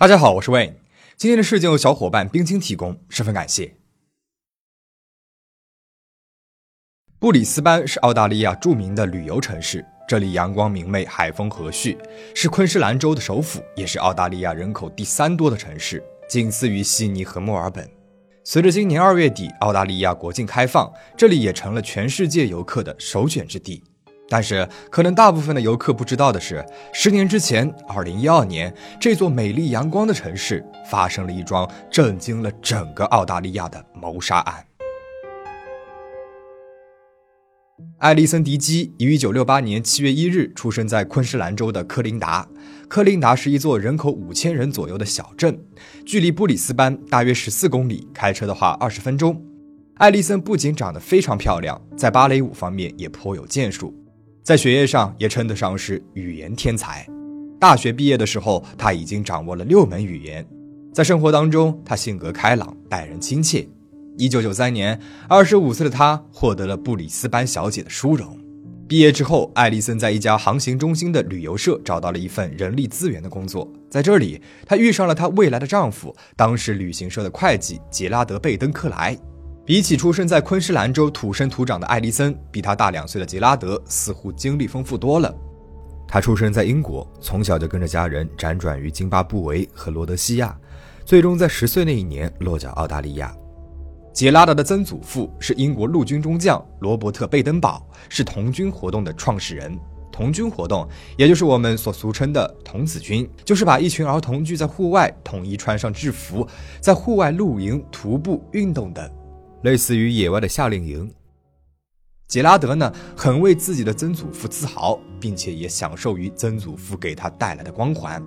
大家好，我是 Wayne。今天的事件由小伙伴冰清提供，十分感谢。布里斯班是澳大利亚著名的旅游城市，这里阳光明媚，海风和煦，是昆士兰州的首府，也是澳大利亚人口第三多的城市，仅次于悉尼和墨尔本。随着今年二月底澳大利亚国境开放，这里也成了全世界游客的首选之地。但是，可能大部分的游客不知道的是，十年之前，二零一二年，这座美丽阳光的城市发生了一桩震惊了整个澳大利亚的谋杀案。艾丽森·迪基于一九六八年七月一日出生在昆士兰州的科林达。科林达是一座人口五千人左右的小镇，距离布里斯班大约十四公里，开车的话二十分钟。艾丽森不仅长得非常漂亮，在芭蕾舞方面也颇有建树。在学业上也称得上是语言天才。大学毕业的时候，他已经掌握了六门语言。在生活当中，他性格开朗，待人亲切。一九九三年，二十五岁的他获得了布里斯班小姐的殊荣。毕业之后，艾丽森在一家航行中心的旅游社找到了一份人力资源的工作。在这里，她遇上了她未来的丈夫，当时旅行社的会计杰拉德·贝登克莱。比起出生在昆士兰州土生土长的艾丽森，比他大两岁的杰拉德似乎经历丰富多了。他出生在英国，从小就跟着家人辗转于津巴布韦和罗德西亚，最终在十岁那一年落脚澳大利亚。杰拉德的曾祖父是英国陆军中将罗伯特·贝登堡，是童军活动的创始人。童军活动，也就是我们所俗称的童子军，就是把一群儿童聚在户外，统一穿上制服，在户外露营、徒步、运动等。类似于野外的夏令营。杰拉德呢，很为自己的曾祖父自豪，并且也享受于曾祖父给他带来的光环。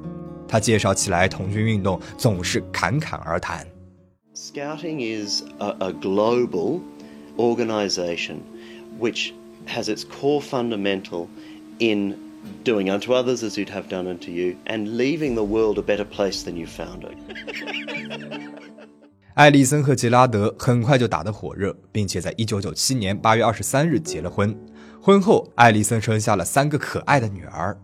他介绍起来童军运动总是侃侃而谈。Scouting is a, global organization which has its core fundamental in doing unto others as you'd have done unto you and leaving the world a better place than you found it. 艾丽森和杰拉德很快就打得火热，并且在1997年8月23日结了婚。婚后，艾丽森生下了三个可爱的女儿。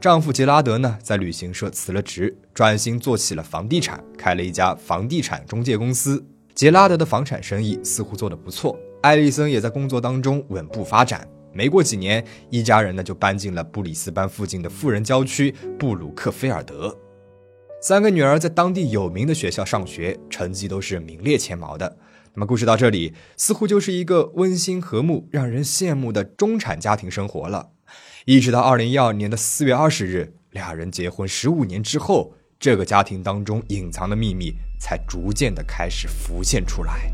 丈夫杰拉德呢，在旅行社辞了职，转型做起了房地产，开了一家房地产中介公司。杰拉德的房产生意似乎做得不错，艾丽森也在工作当中稳步发展。没过几年，一家人呢就搬进了布里斯班附近的富人郊区布鲁克菲尔德。三个女儿在当地有名的学校上学，成绩都是名列前茅的。那么故事到这里，似乎就是一个温馨和睦、让人羡慕的中产家庭生活了。一直到二零一二年的四月二十日，俩人结婚十五年之后，这个家庭当中隐藏的秘密才逐渐的开始浮现出来。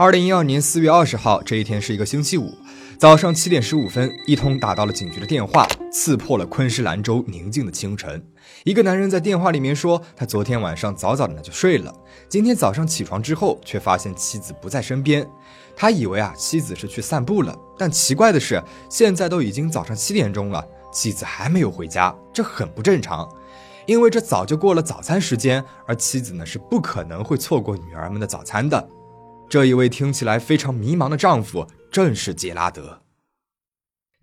二零一二年四月二十号这一天是一个星期五。早上七点十五分，一通打到了警局的电话，刺破了昆士兰州宁静的清晨。一个男人在电话里面说，他昨天晚上早早的呢就睡了，今天早上起床之后，却发现妻子不在身边。他以为啊妻子是去散步了，但奇怪的是，现在都已经早上七点钟了，妻子还没有回家，这很不正常，因为这早就过了早餐时间，而妻子呢是不可能会错过女儿们的早餐的。这一位听起来非常迷茫的丈夫。正是杰拉德。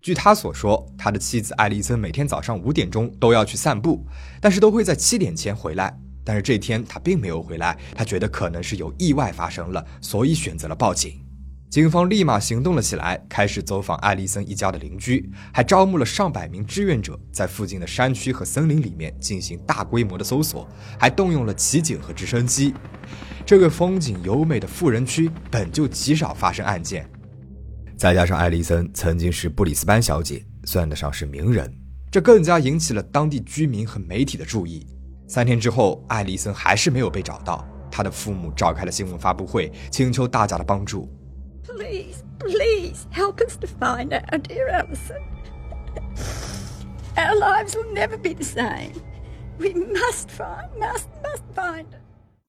据他所说，他的妻子艾丽森每天早上五点钟都要去散步，但是都会在七点前回来。但是这天他并没有回来，他觉得可能是有意外发生了，所以选择了报警。警方立马行动了起来，开始走访艾丽森一家的邻居，还招募了上百名志愿者，在附近的山区和森林里面进行大规模的搜索，还动用了骑警和直升机。这个风景优美的富人区本就极少发生案件。再加上艾丽森曾经是布里斯班小姐，算得上是名人，这更加引起了当地居民和媒体的注意。三天之后，艾丽森还是没有被找到，她的父母召开了新闻发布会，请求大家的帮助。Please, please help us to find our dear Alison. Our lives will never be the same. We must find, must, must find.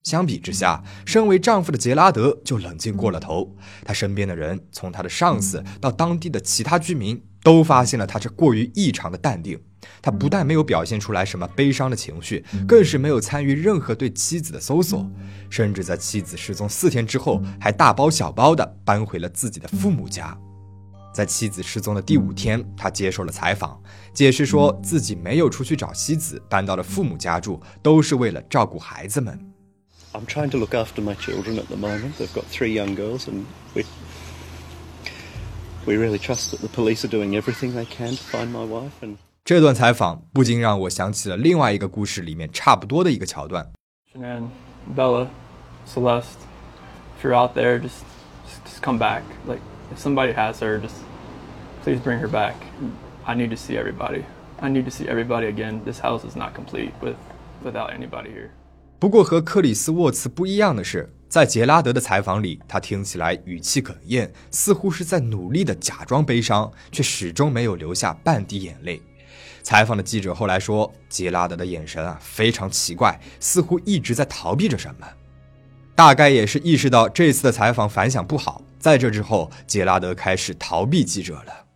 相比之下，身为丈夫的杰拉德就冷静过了头。他身边的人，从他的上司到当地的其他居民，都发现了他这过于异常的淡定。他不但没有表现出来什么悲伤的情绪，更是没有参与任何对妻子的搜索，甚至在妻子失踪四天之后，还大包小包的搬回了自己的父母家。在妻子失踪的第五天，他接受了采访，解释说自己没有出去找妻子，搬到了父母家住，都是为了照顾孩子们。I'm trying to look after my children at the moment. They've got three young girls, and we we really trust that the police are doing everything they can to find my wife. And 这段采访不禁让我想起了另外一个故事里面差不多的一个桥段。Shanann, Bella, Celeste, if you're out there, just just come back. Like if somebody has her, just Please bring her back. I need to see everybody. I need to see everybody again. This house is not complete with without anybody here. 不过和克里斯沃茨不一样的是，在杰拉德的采访里，他听起来语气哽咽，似乎是在努力的假装悲伤，却始终没有流下半滴眼泪。采访的记者后来说，杰拉德的眼神啊非常奇怪，似乎一直在逃避着什么。大概也是意识到这次的采访反响不好，在这之后，杰拉德开始逃避记者了。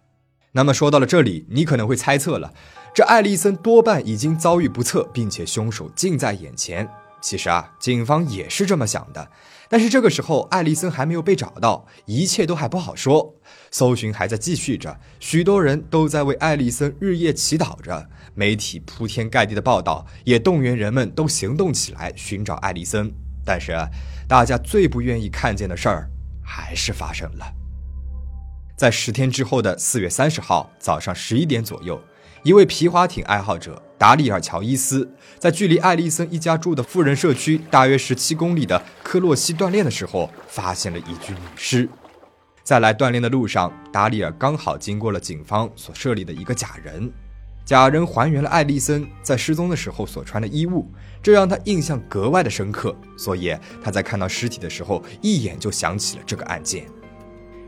那么说到了这里，你可能会猜测了，这艾丽森多半已经遭遇不测，并且凶手近在眼前。其实啊，警方也是这么想的。但是这个时候，艾丽森还没有被找到，一切都还不好说。搜寻还在继续着，许多人都在为艾丽森日夜祈祷着。媒体铺天盖地的报道，也动员人们都行动起来寻找艾丽森。但是，大家最不愿意看见的事儿，还是发生了。在十天之后的四月三十号早上十一点左右，一位皮划艇爱好者达里尔·乔伊斯在距离艾丽森一家住的富人社区大约十七公里的科洛西锻炼的时候，发现了一具女尸。在来锻炼的路上，达里尔刚好经过了警方所设立的一个假人，假人还原了艾丽森在失踪的时候所穿的衣物，这让他印象格外的深刻。所以他在看到尸体的时候，一眼就想起了这个案件。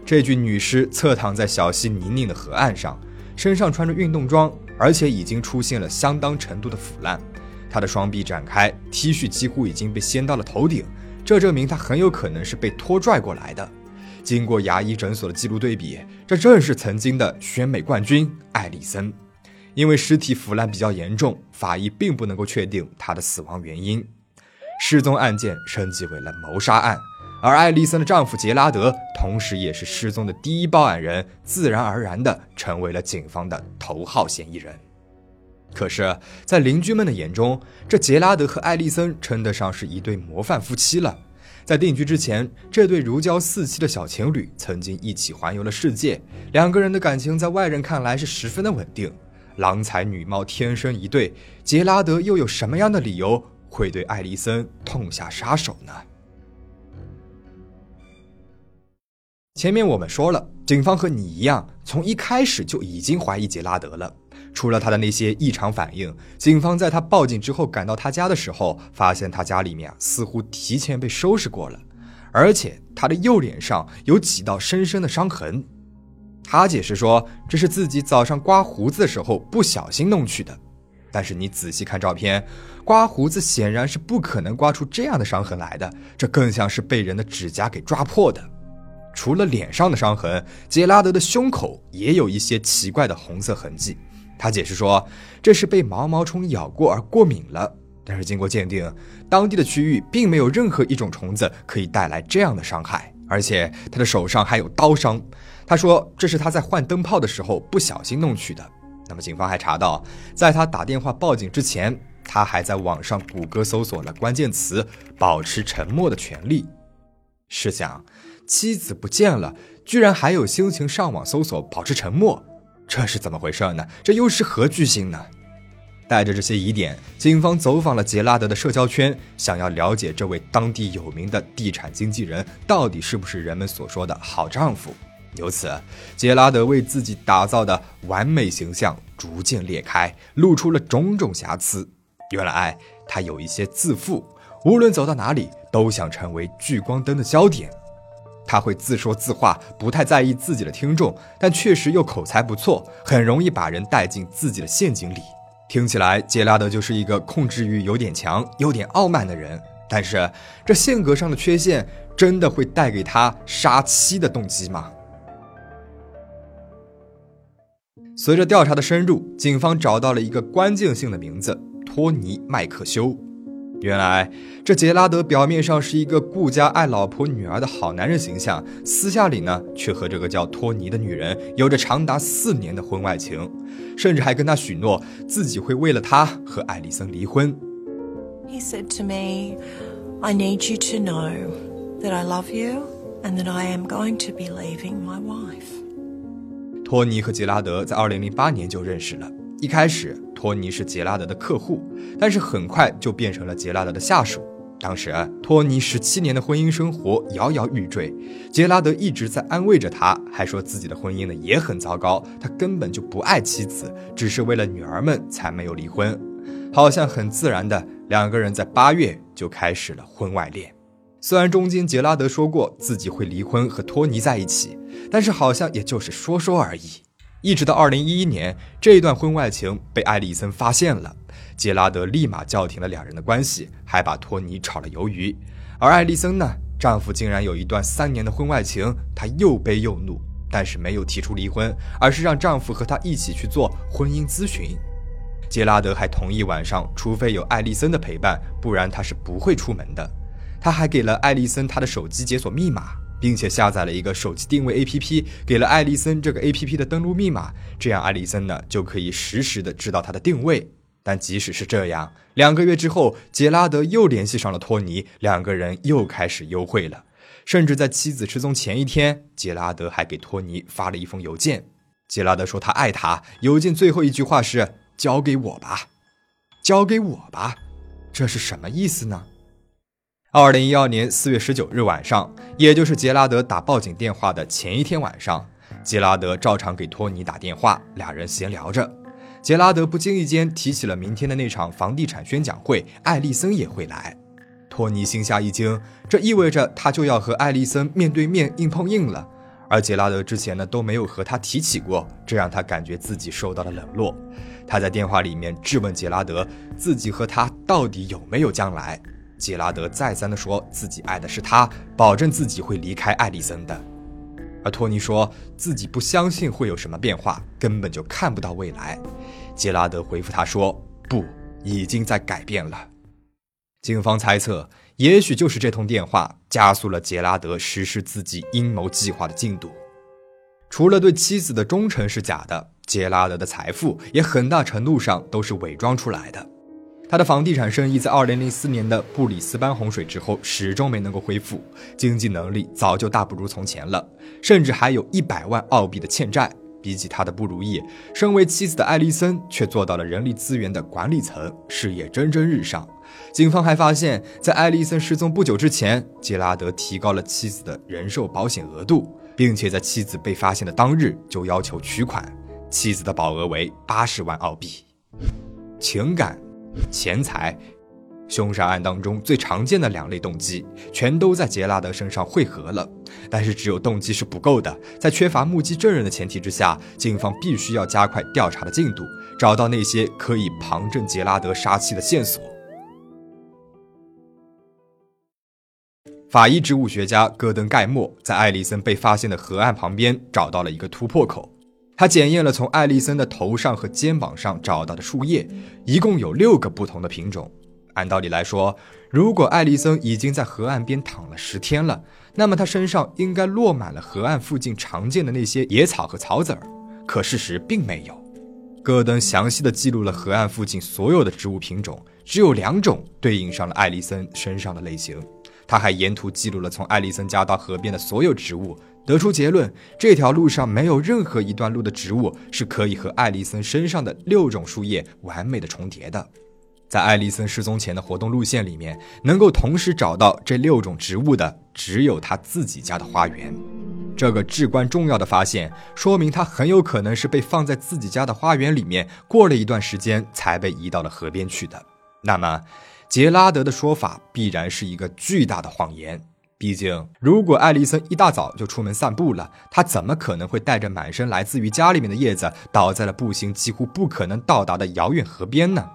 这具女尸侧躺在小溪泥泞的河岸上，身上穿着运动装，而且已经出现了相当程度的腐烂。他的双臂展开，T 恤几乎已经被掀到了头顶，这证明他很有可能是被拖拽过来的。经过牙医诊所的记录对比，这正是曾经的选美冠军艾丽森。因为尸体腐烂比较严重，法医并不能够确定他的死亡原因。失踪案件升级为了谋杀案。而艾丽森的丈夫杰拉德，同时也是失踪的第一报案人，自然而然地成为了警方的头号嫌疑人。可是，在邻居们的眼中，这杰拉德和艾丽森称得上是一对模范夫妻了。在定居之前，这对如胶似漆的小情侣曾经一起环游了世界，两个人的感情在外人看来是十分的稳定，郎才女貌，天生一对。杰拉德又有什么样的理由会对艾丽森痛下杀手呢？前面我们说了，警方和你一样，从一开始就已经怀疑杰拉德了。除了他的那些异常反应，警方在他报警之后赶到他家的时候，发现他家里面啊似乎提前被收拾过了，而且他的右脸上有几道深深的伤痕。他解释说，这是自己早上刮胡子的时候不小心弄去的。但是你仔细看照片，刮胡子显然是不可能刮出这样的伤痕来的，这更像是被人的指甲给抓破的。除了脸上的伤痕，杰拉德的胸口也有一些奇怪的红色痕迹。他解释说，这是被毛毛虫咬过而过敏了。但是经过鉴定，当地的区域并没有任何一种虫子可以带来这样的伤害，而且他的手上还有刀伤。他说这是他在换灯泡的时候不小心弄去的。那么警方还查到，在他打电话报警之前，他还在网上谷歌搜索了关键词“保持沉默的权利”。试想。妻子不见了，居然还有心情上网搜索保持沉默，这是怎么回事呢？这又是何居心呢？带着这些疑点，警方走访了杰拉德的社交圈，想要了解这位当地有名的地产经纪人到底是不是人们所说的好丈夫。由此，杰拉德为自己打造的完美形象逐渐裂开，露出了种种瑕疵。原来他有一些自负，无论走到哪里都想成为聚光灯的焦点。他会自说自话，不太在意自己的听众，但确实又口才不错，很容易把人带进自己的陷阱里。听起来，杰拉德就是一个控制欲有点强、有点傲慢的人。但是，这性格上的缺陷真的会带给他杀妻的动机吗？随着调查的深入，警方找到了一个关键性的名字——托尼·麦克修。原来，这杰拉德表面上是一个顾家爱老婆女儿的好男人形象，私下里呢，却和这个叫托尼的女人有着长达四年的婚外情，甚至还跟她许诺自己会为了她和艾丽森离婚。He said to me, I need you to know that I love you and that I am going to be leaving my wife. 托尼和杰拉德在2008年就认识了。一开始，托尼是杰拉德的客户，但是很快就变成了杰拉德的下属。当时，托尼十七年的婚姻生活摇摇欲坠，杰拉德一直在安慰着他，还说自己的婚姻呢也很糟糕，他根本就不爱妻子，只是为了女儿们才没有离婚。好像很自然的，两个人在八月就开始了婚外恋。虽然中间杰拉德说过自己会离婚和托尼在一起，但是好像也就是说说而已。一直到二零一一年，这一段婚外情被艾丽森发现了，杰拉德立马叫停了两人的关系，还把托尼炒了鱿鱼。而艾丽森呢，丈夫竟然有一段三年的婚外情，她又悲又怒，但是没有提出离婚，而是让丈夫和她一起去做婚姻咨询。杰拉德还同意晚上，除非有艾丽森的陪伴，不然他是不会出门的。他还给了艾丽森他的手机解锁密码。并且下载了一个手机定位 APP，给了艾丽森这个 APP 的登录密码，这样艾丽森呢就可以实时的知道他的定位。但即使是这样，两个月之后，杰拉德又联系上了托尼，两个人又开始幽会了。甚至在妻子失踪前一天，杰拉德还给托尼发了一封邮件。杰拉德说他爱他，邮件最后一句话是“交给我吧，交给我吧”，这是什么意思呢？二零一二年四月十九日晚上，也就是杰拉德打报警电话的前一天晚上，杰拉德照常给托尼打电话，俩人闲聊着。杰拉德不经意间提起了明天的那场房地产宣讲会，艾丽森也会来。托尼心下一惊，这意味着他就要和艾丽森面对面硬碰硬了。而杰拉德之前呢都没有和他提起过，这让他感觉自己受到了冷落。他在电话里面质问杰拉德，自己和他到底有没有将来？杰拉德再三地说自己爱的是她，保证自己会离开艾丽森的。而托尼说自己不相信会有什么变化，根本就看不到未来。杰拉德回复他说：“不，已经在改变了。”警方猜测，也许就是这通电话加速了杰拉德实施自己阴谋计划的进度。除了对妻子的忠诚是假的，杰拉德的财富也很大程度上都是伪装出来的。他的房地产生意在2004年的布里斯班洪水之后始终没能够恢复，经济能力早就大不如从前了，甚至还有一百万澳币的欠债。比起他的不如意，身为妻子的艾丽森却做到了人力资源的管理层，事业蒸蒸日上。警方还发现，在艾丽森失踪不久之前，杰拉德提高了妻子的人寿保险额度，并且在妻子被发现的当日就要求取款，妻子的保额为八十万澳币。情感。钱财，凶杀案当中最常见的两类动机，全都在杰拉德身上汇合了。但是，只有动机是不够的，在缺乏目击证人的前提之下，警方必须要加快调查的进度，找到那些可以旁证杰拉德杀妻的线索。法医植物学家戈登·盖默在艾丽森被发现的河岸旁边找到了一个突破口。他检验了从艾丽森的头上和肩膀上找到的树叶，一共有六个不同的品种。按道理来说，如果艾丽森已经在河岸边躺了十天了，那么她身上应该落满了河岸附近常见的那些野草和草籽儿。可事实并没有。戈登详细的记录了河岸附近所有的植物品种，只有两种对应上了艾丽森身上的类型。他还沿途记录了从艾丽森家到河边的所有植物。得出结论，这条路上没有任何一段路的植物是可以和艾丽森身上的六种树叶完美的重叠的。在艾丽森失踪前的活动路线里面，能够同时找到这六种植物的，只有他自己家的花园。这个至关重要的发现，说明他很有可能是被放在自己家的花园里面，过了一段时间才被移到了河边去的。那么，杰拉德的说法必然是一个巨大的谎言。毕竟，如果艾丽森一大早就出门散步了，他怎么可能会带着满身来自于家里面的叶子，倒在了步行几乎不可能到达的遥远河边呢？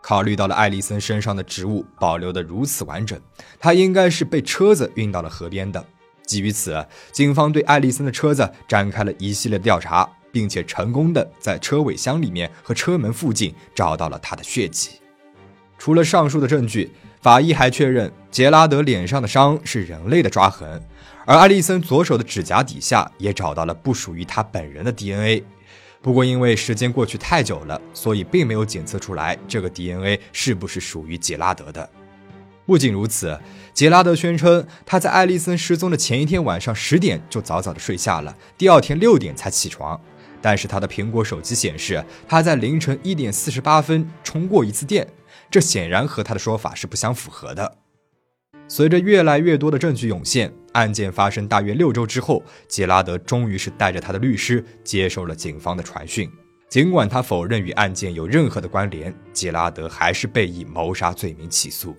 考虑到了艾丽森身上的植物保留的如此完整，他应该是被车子运到了河边的。基于此，警方对艾丽森的车子展开了一系列调查，并且成功的在车尾箱里面和车门附近找到了他的血迹。除了上述的证据，法医还确认杰拉德脸上的伤是人类的抓痕，而艾丽森左手的指甲底下也找到了不属于他本人的 DNA。不过因为时间过去太久了，所以并没有检测出来这个 DNA 是不是属于杰拉德的。不仅如此，杰拉德宣称他在艾丽森失踪的前一天晚上十点就早早的睡下了，第二天六点才起床。但是他的苹果手机显示他在凌晨一点四十八分充过一次电，这显然和他的说法是不相符合的。随着越来越多的证据涌现，案件发生大约六周之后，杰拉德终于是带着他的律师接受了警方的传讯。尽管他否认与案件有任何的关联，杰拉德还是被以谋杀罪名起诉。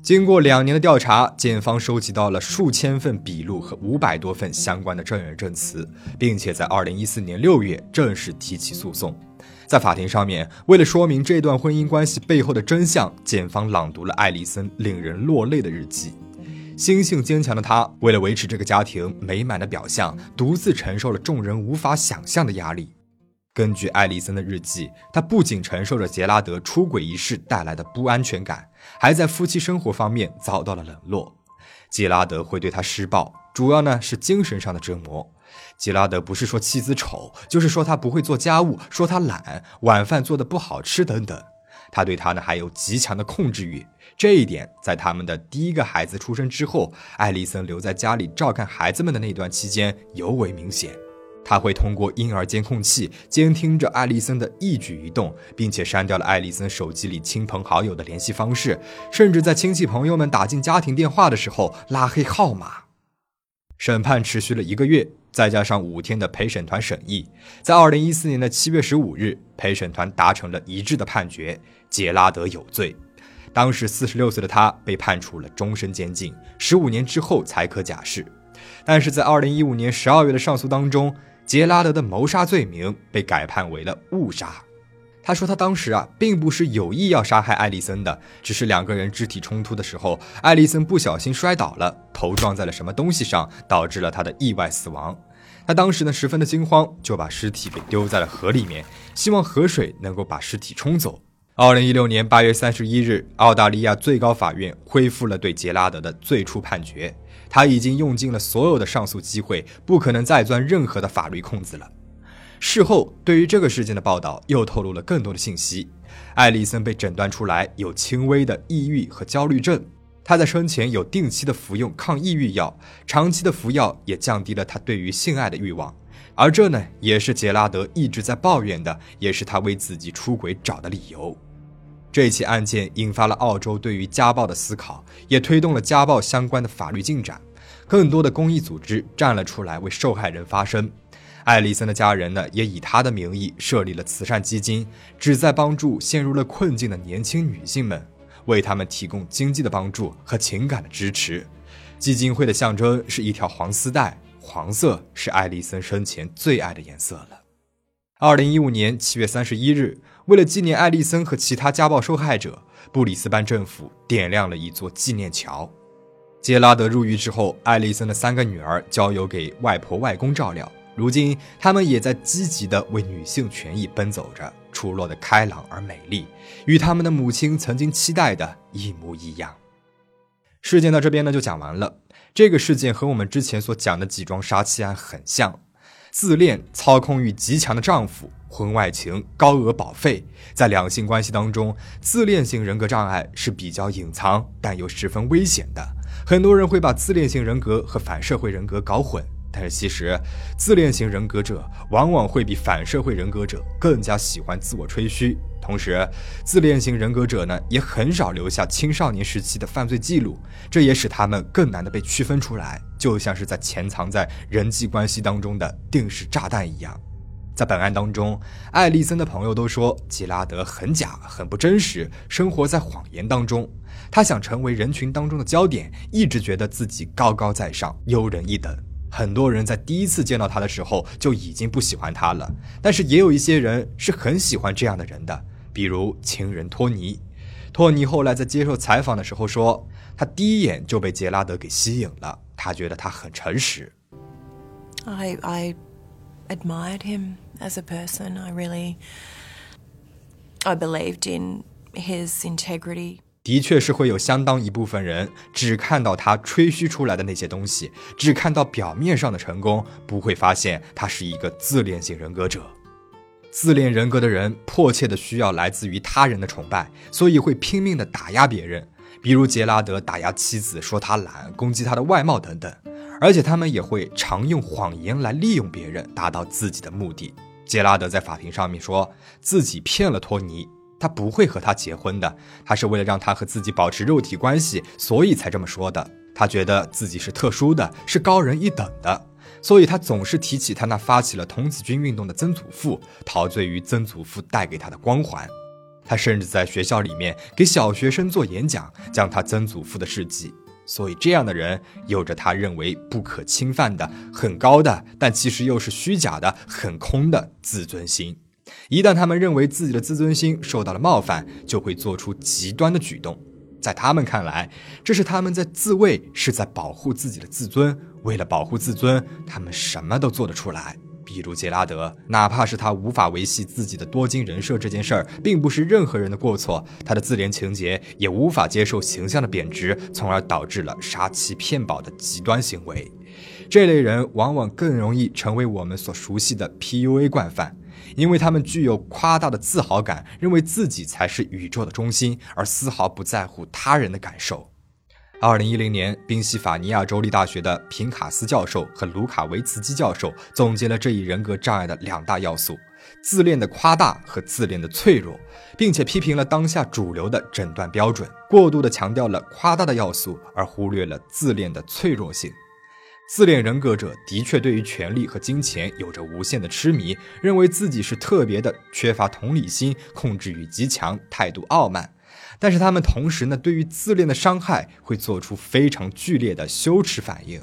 经过两年的调查，检方收集到了数千份笔录和五百多份相关的证人证词，并且在二零一四年六月正式提起诉讼。在法庭上面，为了说明这段婚姻关系背后的真相，检方朗读了艾丽森令人落泪的日记。心性坚强的她，为了维持这个家庭美满的表象，独自承受了众人无法想象的压力。根据艾丽森的日记，她不仅承受着杰拉德出轨一事带来的不安全感，还在夫妻生活方面遭到了冷落。杰拉德会对她施暴，主要呢是精神上的折磨。吉拉德不是说妻子丑，就是说他不会做家务，说他懒，晚饭做的不好吃等等。他对她呢还有极强的控制欲，这一点在他们的第一个孩子出生之后，艾丽森留在家里照看孩子们的那段期间尤为明显。他会通过婴儿监控器监听着艾丽森的一举一动，并且删掉了艾丽森手机里亲朋好友的联系方式，甚至在亲戚朋友们打进家庭电话的时候拉黑号码。审判持续了一个月，再加上五天的陪审团审议，在二零一四年的七月十五日，陪审团达成了一致的判决：杰拉德有罪。当时四十六岁的他被判处了终身监禁，十五年之后才可假释。但是在二零一五年十二月的上诉当中，杰拉德的谋杀罪名被改判为了误杀。他说他当时啊，并不是有意要杀害艾丽森的，只是两个人肢体冲突的时候，艾丽森不小心摔倒了，头撞在了什么东西上，导致了他的意外死亡。他当时呢十分的惊慌，就把尸体给丢在了河里面，希望河水能够把尸体冲走。二零一六年八月三十一日，澳大利亚最高法院恢复了对杰拉德的最初判决。他已经用尽了所有的上诉机会，不可能再钻任何的法律空子了。事后，对于这个事件的报道又透露了更多的信息。艾丽森被诊断出来有轻微的抑郁和焦虑症，她在生前有定期的服用抗抑郁药，长期的服药也降低了她对于性爱的欲望。而这呢，也是杰拉德一直在抱怨的，也是他为自己出轨找的理由。这起案件引发了澳洲对于家暴的思考，也推动了家暴相关的法律进展。更多的公益组织站了出来为受害人发声。艾丽森的家人呢，也以她的名义设立了慈善基金，旨在帮助陷入了困境的年轻女性们，为她们提供经济的帮助和情感的支持。基金会的象征是一条黄丝带，黄色是艾丽森生前最爱的颜色了。二零一五年七月三十一日。为了纪念艾丽森和其他家暴受害者，布里斯班政府点亮了一座纪念桥。杰拉德入狱之后，艾丽森的三个女儿交由给外婆外公照料。如今，他们也在积极地为女性权益奔走着，出落得开朗而美丽，与他们的母亲曾经期待的一模一样。事件到这边呢就讲完了。这个事件和我们之前所讲的几桩杀妻案很像。自恋、操控欲极强的丈夫，婚外情、高额保费，在两性关系当中，自恋型人格障碍是比较隐藏但又十分危险的。很多人会把自恋型人格和反社会人格搞混。但是其实，自恋型人格者往往会比反社会人格者更加喜欢自我吹嘘。同时，自恋型人格者呢也很少留下青少年时期的犯罪记录，这也使他们更难的被区分出来，就像是在潜藏在人际关系当中的定时炸弹一样。在本案当中，艾丽森的朋友都说吉拉德很假、很不真实，生活在谎言当中。他想成为人群当中的焦点，一直觉得自己高高在上、优人一等。很多人在第一次见到他的时候就已经不喜欢他了，但是也有一些人是很喜欢这样的人的，比如情人托尼。托尼后来在接受采访的时候说，他第一眼就被杰拉德给吸引了，他觉得他很诚实。I I admired him as a person. I really I believed in his integrity. 的确是会有相当一部分人只看到他吹嘘出来的那些东西，只看到表面上的成功，不会发现他是一个自恋型人格者。自恋人格的人迫切的需要来自于他人的崇拜，所以会拼命的打压别人，比如杰拉德打压妻子，说他懒，攻击他的外貌等等。而且他们也会常用谎言来利用别人，达到自己的目的。杰拉德在法庭上面说自己骗了托尼。他不会和他结婚的，他是为了让他和自己保持肉体关系，所以才这么说的。他觉得自己是特殊的，是高人一等的，所以他总是提起他那发起了童子军运动的曾祖父，陶醉于曾祖父带给他的光环。他甚至在学校里面给小学生做演讲，讲他曾祖父的事迹。所以这样的人有着他认为不可侵犯的很高的，但其实又是虚假的很空的自尊心。一旦他们认为自己的自尊心受到了冒犯，就会做出极端的举动。在他们看来，这是他们在自卫，是在保护自己的自尊。为了保护自尊，他们什么都做得出来。比如杰拉德，哪怕是他无法维系自己的多金人设这件事儿，并不是任何人的过错，他的自怜情节也无法接受形象的贬值，从而导致了杀妻骗保的极端行为。这类人往往更容易成为我们所熟悉的 PUA 惯犯。因为他们具有夸大的自豪感，认为自己才是宇宙的中心，而丝毫不在乎他人的感受。二零一零年，宾夕法尼亚州立大学的平卡斯教授和卢卡维茨基教授总结了这一人格障碍的两大要素：自恋的夸大和自恋的脆弱，并且批评了当下主流的诊断标准，过度的强调了夸大的要素，而忽略了自恋的脆弱性。自恋人格者的确对于权力和金钱有着无限的痴迷，认为自己是特别的，缺乏同理心，控制欲极强，态度傲慢。但是他们同时呢，对于自恋的伤害会做出非常剧烈的羞耻反应，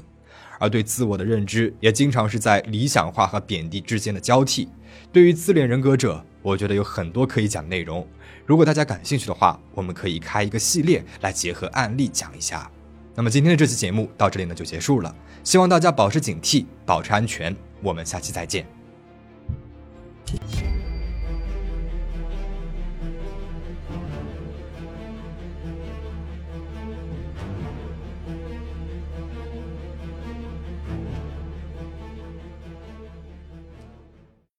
而对自我的认知也经常是在理想化和贬低之间的交替。对于自恋人格者，我觉得有很多可以讲内容。如果大家感兴趣的话，我们可以开一个系列来结合案例讲一下。那么今天的这期节目到这里呢就结束了。希望大家保持警惕，保持安全。我们下期再见。